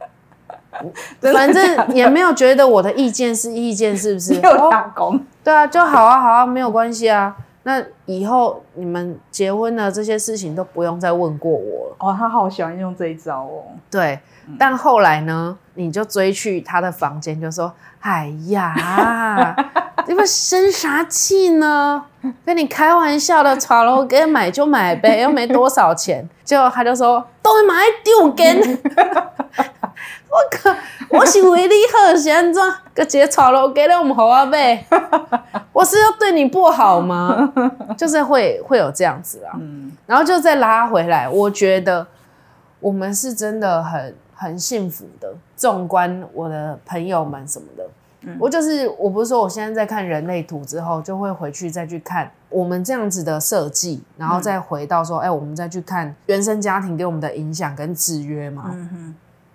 反正也没有觉得我的意见是意见，是不是？有打工，对啊，就好啊，好啊，没有关系啊。那以后你们结婚了，这些事情都不用再问过我了。哦，他好喜欢用这一招哦。对，但后来呢，你就追去他的房间，就说：“哎呀，你们生啥气呢？跟你开玩笑的，炒楼给买就买呗，又没多少钱。”结果他就说：“都买丢根。”我靠！我是为你好，是安怎？个节炒楼给了我们好啊呗？我是要对你不好吗？就是会会有这样子啊。嗯。然后就再拉回来，我觉得我们是真的很很幸福的。纵观我的朋友们什么的，我就是我不是说我现在在看人类图之后，就会回去再去看我们这样子的设计，然后再回到说，哎，我们再去看原生家庭给我们的影响跟制约嘛。嗯哼。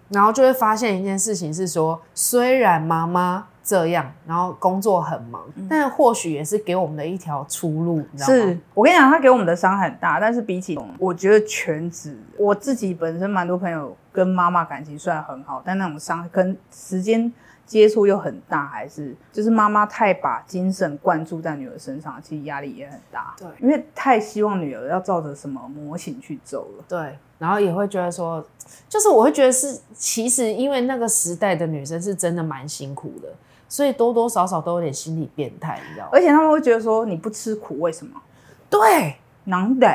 然后就会发现一件事情是说，虽然妈妈这样，然后工作很忙，但或许也是给我们的一条出路。你知道是我跟你讲，他给我们的伤很大，但是比起我觉得全职，我自己本身蛮多朋友跟妈妈感情虽然很好，但那种伤跟时间接触又很大，还是就是妈妈太把精神灌注在女儿身上，其实压力也很大。对，因为太希望女儿要照着什么模型去走了。对。然后也会觉得说，就是我会觉得是，其实因为那个时代的女生是真的蛮辛苦的，所以多多少少都有点心理变态，你知道吗？而且他们会觉得说，你不吃苦为什么？对，难得。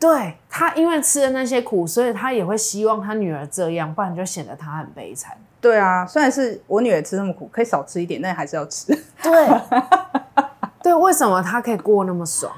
对他因为吃了那些苦，所以他也会希望他女儿这样，不然就显得他很悲惨。对啊，虽然是我女儿吃那么苦，可以少吃一点，但还是要吃。对，对，为什么他可以过那么爽？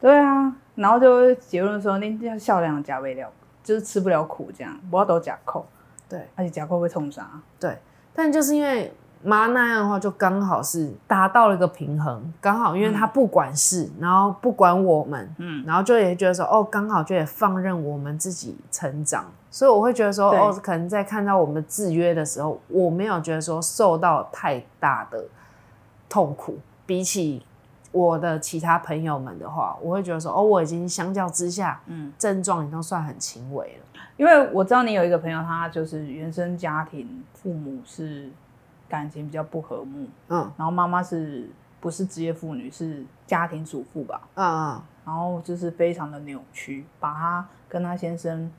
对啊。然后就结论说，那叫笑量加味料，就是吃不了苦这样，不要都假扣。对，而且假扣会痛啥。对，但就是因为妈那样的话，就刚好是达到了一个平衡，刚好因为他不管事，然后不管我们，嗯，然后就也觉得说，哦，刚好就也放任我们自己成长，所以我会觉得说，哦，可能在看到我们制约的时候，我没有觉得说受到太大的痛苦，比起。我的其他朋友们的话，我会觉得说，哦，我已经相较之下，嗯，症状已经算很轻微了。因为我知道你有一个朋友，他就是原生家庭父母是感情比较不和睦，嗯，然后妈妈是不是职业妇女，是家庭主妇吧，嗯嗯，然后就是非常的扭曲，把他跟他先生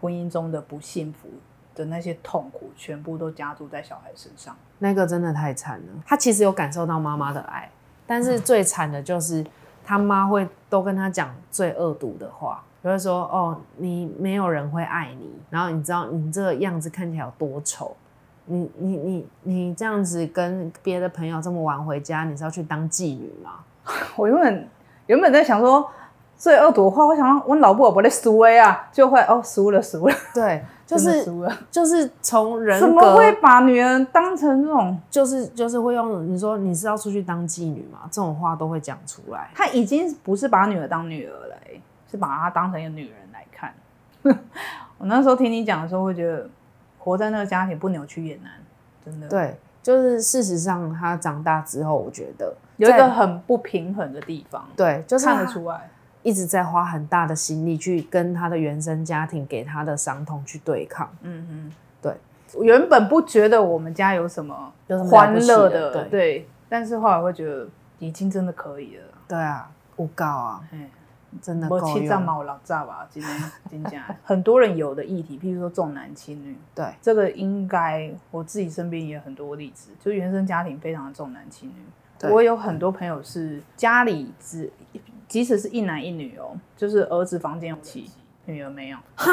婚姻中的不幸福的那些痛苦，全部都加注在小孩身上。那个真的太惨了。他其实有感受到妈妈的爱。但是最惨的就是他妈会都跟他讲最恶毒的话，就会说：“哦，你没有人会爱你，然后你知道你这个样子看起来有多丑，你你你你这样子跟别的朋友这么晚回家，你是要去当妓女吗？” 我原本原本在想说最恶毒的话，我想我老婆不在输哎啊，就会哦输了输了，对。就是 就是从人怎么会把女人当成这种？就是就是会用你说你是要出去当妓女吗？这种话都会讲出来。他已经不是把女儿当女儿了，是把她当成一个女人来看。我那时候听你讲的时候，会觉得活在那个家庭不扭曲也难，真的。对。就是事实上他长大之后，我觉得有一个很不平衡的地方，对，就是看得出来，一直在花很大的心力去跟他的原生家庭给他的伤痛去对抗。嗯嗯，对，原本不觉得我们家有什么欢乐的，对，但是后来会觉得已经真的可以了。对啊，我告啊。真的够用。七丈老炸吧，今天今天很多人有的议题，譬如说重男轻女，对这个应该我自己身边也有很多例子，就原生家庭非常的重男轻女。我有很多朋友是家里只即使是一男一女哦，就是儿子房间有气，女儿没有。哈，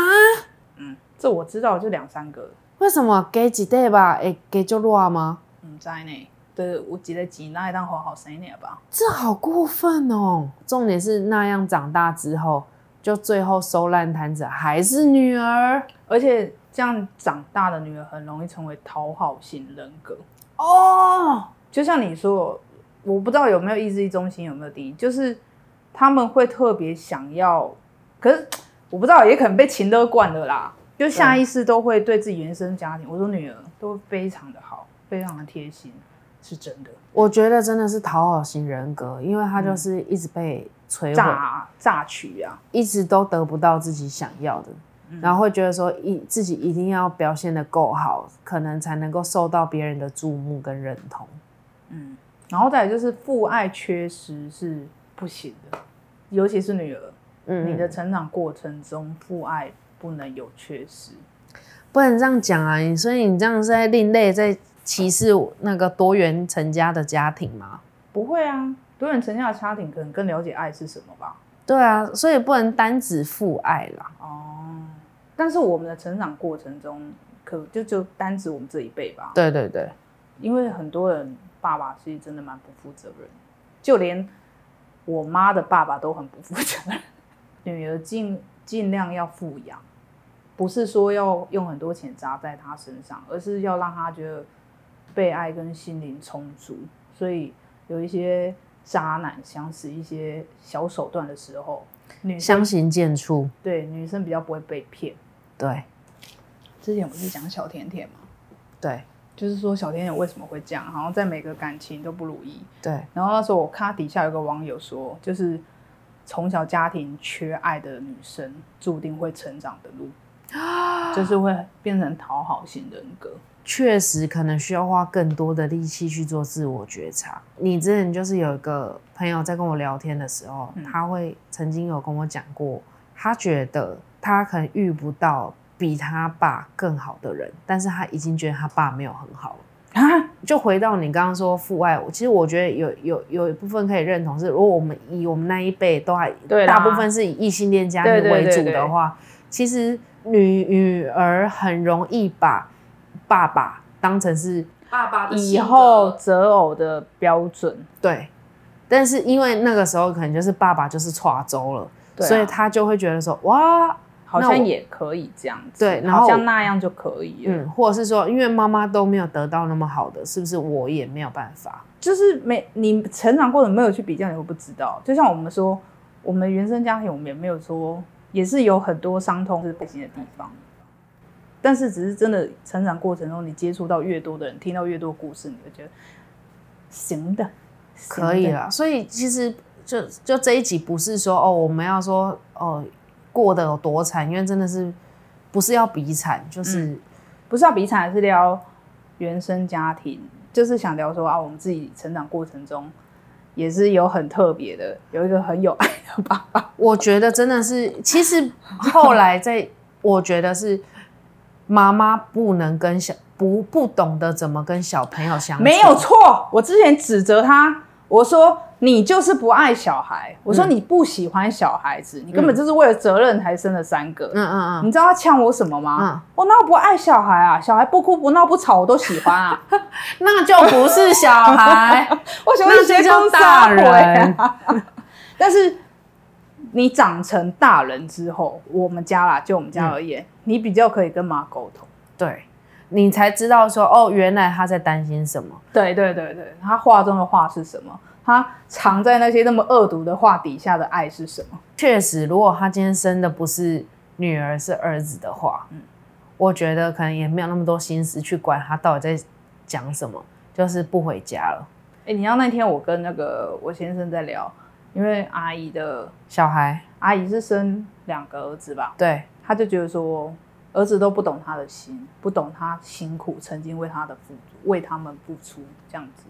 嗯，这我知道，就两三个。为什么给几对吧？哎，给就乱吗？唔知呢。对，我记得几那一当好好生一点吧。这好过分哦！重点是那样长大之后，就最后收烂摊子还是女儿，而且这样长大的女儿很容易成为讨好型人格哦。就像你说，我不知道有没有意志力中心有没有第一，就是他们会特别想要，可是我不知道，也可能被情勒惯了啦，就下意识都会对自己原生家庭，我说女儿都非常的好，非常的贴心。是真的，我觉得真的是讨好型人格，因为他就是一直被摧榨榨取啊，一直都得不到自己想要的，然后会觉得说一自己一定要表现的够好，可能才能够受到别人的注目跟认同。嗯，然后再就是父爱缺失是不行的，尤其是女儿，嗯，你的成长过程中父爱不能有缺失，不能这样讲啊，所以你这样是在另类在。歧视那个多元成家的家庭吗？不会啊，多元成家的家庭可能更了解爱是什么吧。对啊，所以不能单指父爱啦。哦，但是我们的成长过程中，可就就单指我们这一辈吧。对对对，因为很多人爸爸其实真的蛮不负责任，就连我妈的爸爸都很不负责任。女儿尽尽量要富养，不是说要用很多钱砸在她身上，而是要让她觉得。被爱跟心灵充足，所以有一些渣男想使一些小手段的时候，女相形见绌。对，女生比较不会被骗。对，之前不是讲小甜甜吗？对，就是说小甜甜为什么会这样，好像在每个感情都不如意。对，然后那时候我看底下有个网友说，就是从小家庭缺爱的女生，注定会成长的路，就是会变成讨好型人格。确实可能需要花更多的力气去做自我觉察。你之前就是有一个朋友在跟我聊天的时候，他会曾经有跟我讲过，他觉得他可能遇不到比他爸更好的人，但是他已经觉得他爸没有很好啊。就回到你刚刚说父爱，其实我觉得有有有一部分可以认同是，如果我们以我们那一辈都还大部分是以异性恋家庭为主的话，其实女女儿很容易把。爸爸当成是爸爸以后择偶的标准，对。但是因为那个时候可能就是爸爸就是跨州了，所以他就会觉得说，哇，好像也可以这样子，对，然后像那样就可以，嗯，或者是说，因为妈妈都没有得到那么好的，是不是我也没有办法？就是没你成长过程没有去比较，你会不知道。就像我们说，我们原生家庭，我们也没有说，也是有很多伤痛是不行的地方。但是，只是真的成长过程中，你接触到越多的人，听到越多故事，你会觉得行的，可以了。所以，其实就就这一集不是说哦，我们要说哦过得有多惨，因为真的是不是要比惨，就是不是要比惨，是聊原生家庭，就是想聊说啊，我们自己成长过程中也是有很特别的，有一个很有爱的爸爸。我觉得真的是，其实后来在，我觉得是。妈妈不能跟小不不懂得怎么跟小朋友相处，没有错。我之前指责他，我说你就是不爱小孩，我说你不喜欢小孩子，你根本就是为了责任才生了三个。嗯嗯嗯，你知道他呛我什么吗？我那我不爱小孩啊，小孩不哭不闹不吵我都喜欢啊，那就不是小孩，我喜欢那些大人。但是。你长成大人之后，我们家啦，就我们家而言，你比较可以跟妈沟通，对你才知道说，哦，原来他在担心什么。对对对对，他话中的话是什么？他藏在那些那么恶毒的话底下的爱是什么？确实，如果他今天生的不是女儿是儿子的话，嗯，我觉得可能也没有那么多心思去管他到底在讲什么。就是不回家了。哎，你知道那天我跟那个我先生在聊，因为阿姨的小孩，阿姨是生两个儿子吧？对，他就觉得说儿子都不懂他的心，不懂他辛苦，曾经为他的付为他们付出这样子。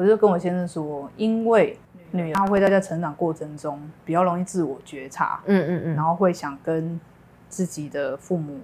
我就跟我先生说，因为女她会在在成长过程中比较容易自我觉察，嗯嗯嗯，然后会想跟自己的父母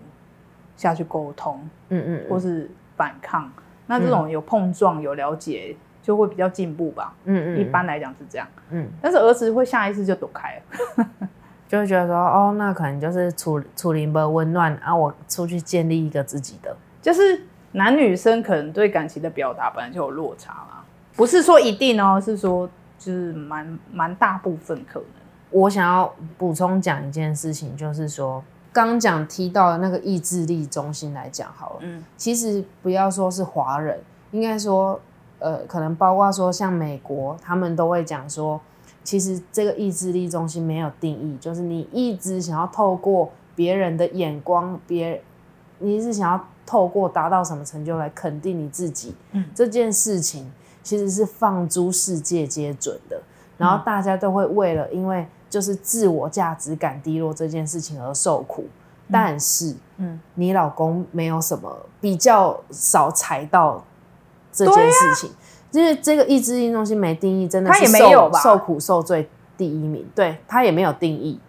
下去沟通，嗯嗯，或是反抗。那这种有碰撞、有了解，就会比较进步吧。嗯嗯，一般来讲是这样。嗯，但是儿子会下意识就躲开了，就会觉得说，哦，那可能就是处处理不温暖啊，我出去建立一个自己的。就是男女生可能对感情的表达本来就有落差啦。不是说一定哦，是说就是蛮蛮大部分可能。我想要补充讲一件事情，就是说刚讲提到的那个意志力中心来讲好了。嗯，其实不要说是华人，应该说呃，可能包括说像美国，他们都会讲说，其实这个意志力中心没有定义，就是你一直想要透过别人的眼光，别你是想要透过达到什么成就来肯定你自己。嗯，这件事情。其实是放诸世界皆准的，然后大家都会为了因为就是自我价值感低落这件事情而受苦。但是，嗯，你老公没有什么比较少踩到这件事情，因为这个意志力中心没定义，真的是受受苦受罪第一名。对他也没有定义，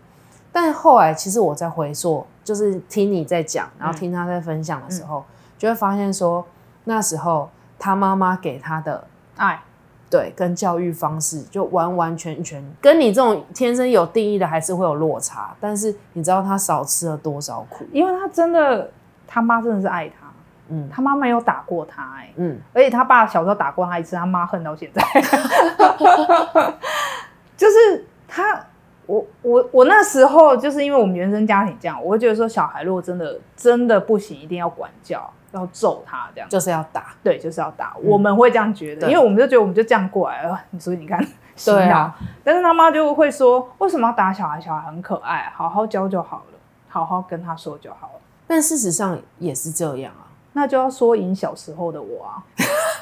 但后来其实我在回溯，就是听你在讲，然后听他在分享的时候，就会发现说那时候他妈妈给他的。爱，对，跟教育方式就完完全全跟你这种天生有定义的还是会有落差。但是你知道他少吃了多少苦？因为他真的，他妈真的是爱他，嗯，他妈没有打过他，哎，嗯，而且他爸小时候打过他一次，他妈恨到现在。就是他，我我我那时候就是因为我们原生家庭这样，我会觉得说小孩如果真的真的不行，一定要管教。要揍他这样，就是要打，对，就是要打。我们会这样觉得，因为我们就觉得我们就这样过来了。所以你看，对啊。但是他妈就会说，为什么要打小孩？小孩很可爱，好好教就好了，好好跟他说就好了。但事实上也是这样啊。那就要说赢小时候的我啊。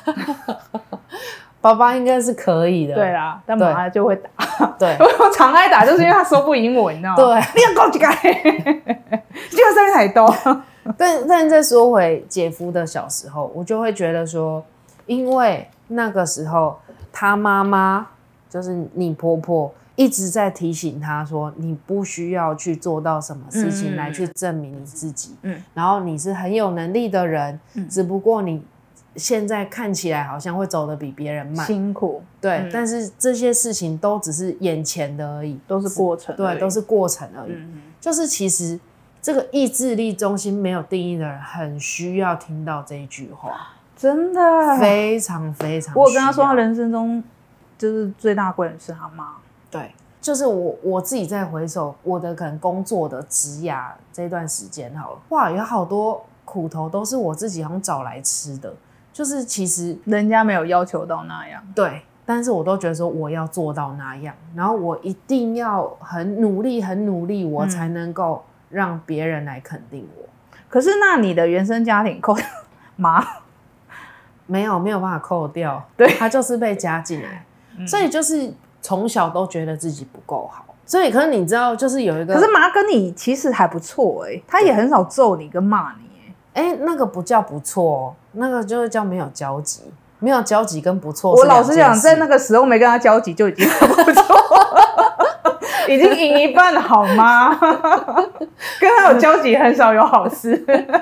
爸爸应该是可以的，对啊，但妈妈就会打。对，我常挨打，就是因为他说不赢我，你知道吗？对，你要搞几个？就要三太多。但但再说回姐夫的小时候，我就会觉得说，因为那个时候他妈妈就是你婆婆一直在提醒他说，你不需要去做到什么事情来去证明你自己，嗯，然后你是很有能力的人，只不过你现在看起来好像会走得比别人慢，辛苦，对，但是这些事情都只是眼前的而已，都是过程，对，都是过程而已，就是其实。这个意志力中心没有定义的人，很需要听到这一句话，真的非常非常。我跟他说，他人生中就是最大贵人是他妈。对，就是我我自己在回首我的可能工作的职涯这段时间，好了，哇，有好多苦头都是我自己好像找来吃的，就是其实人家没有要求到那样，对，但是我都觉得说我要做到那样，然后我一定要很努力，很努力，我才能够。让别人来肯定我，可是那你的原生家庭扣 吗？没有，没有办法扣掉。对，他就是被加进来，所以就是从小都觉得自己不够好。所以，可是你知道，就是有一个，可是妈跟你其实还不错哎，他也很少揍你跟骂你哎，哎，那个不叫不错，那个就是叫没有交集，没有交集跟不错。我老实讲，在那个时候没跟他交集就已经很不错。已经赢一半了，好吗？跟他有交集，很少有好事，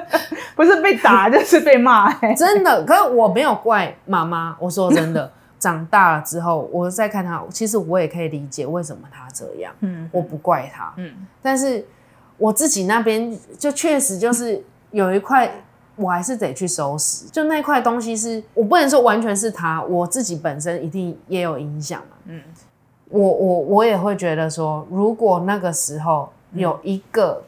不是被打就是被骂。真的，可是我没有怪妈妈。我说真的，长大了之后，我再看他，其实我也可以理解为什么他这样。嗯，我不怪他。嗯，但是我自己那边就确实就是有一块，我还是得去收拾。就那块东西是我不能说完全是他，我自己本身一定也有影响嘛。嗯。我我我也会觉得说，如果那个时候有一个，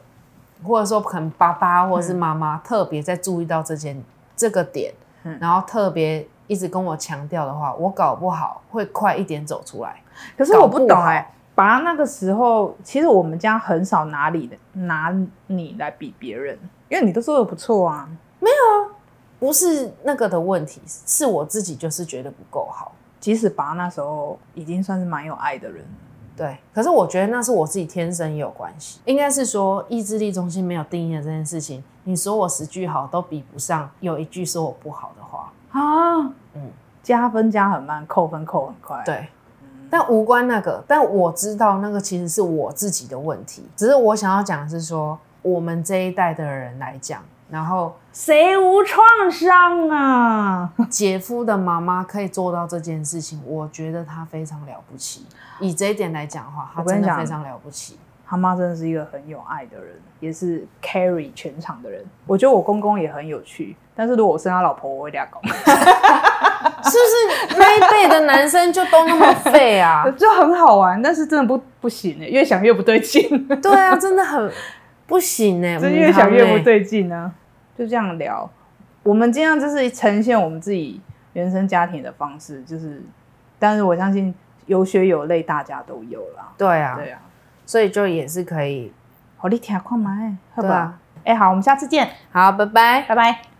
或者说可能爸爸或者是妈妈特别在注意到这件这个点，然后特别一直跟我强调的话，我搞不好会快一点走出来。可是我不懂哎，爸那个时候其实我们家很少拿你的拿你来比别人，因为你都做的不错啊。没有啊，不是那个的问题，是我自己就是觉得不够好。即使拔那时候已经算是蛮有爱的人，对，可是我觉得那是我自己天生也有关系。应该是说意志力中心没有定义的这件事情，你说我十句好都比不上有一句说我不好的话啊。嗯，加分加很慢，扣分扣很快。对，但无关那个，但我知道那个其实是我自己的问题。只是我想要讲的是说，我们这一代的人来讲。然后谁无创伤啊？姐夫的妈妈可以做到这件事情，我觉得他非常了不起。以这一点来讲的话，他真的非常了不起。他妈真的是一个很有爱的人，也是 carry 全场的人。我觉得我公公也很有趣，但是如果我生他老婆，我会俩公。是不是那一辈的男生就都那么废啊？就很好玩，但是真的不不行哎，越想越不对劲。对啊，真的很。不行哎，这越想越不对劲呢。就这样聊，我们尽量就是呈现我们自己原生家庭的方式，就是，但是我相信有血有泪，大家都有啦。对啊，对啊，所以就也是可以。好，你听快麦，好吧？哎，好，我们下次见。好，拜拜，拜拜。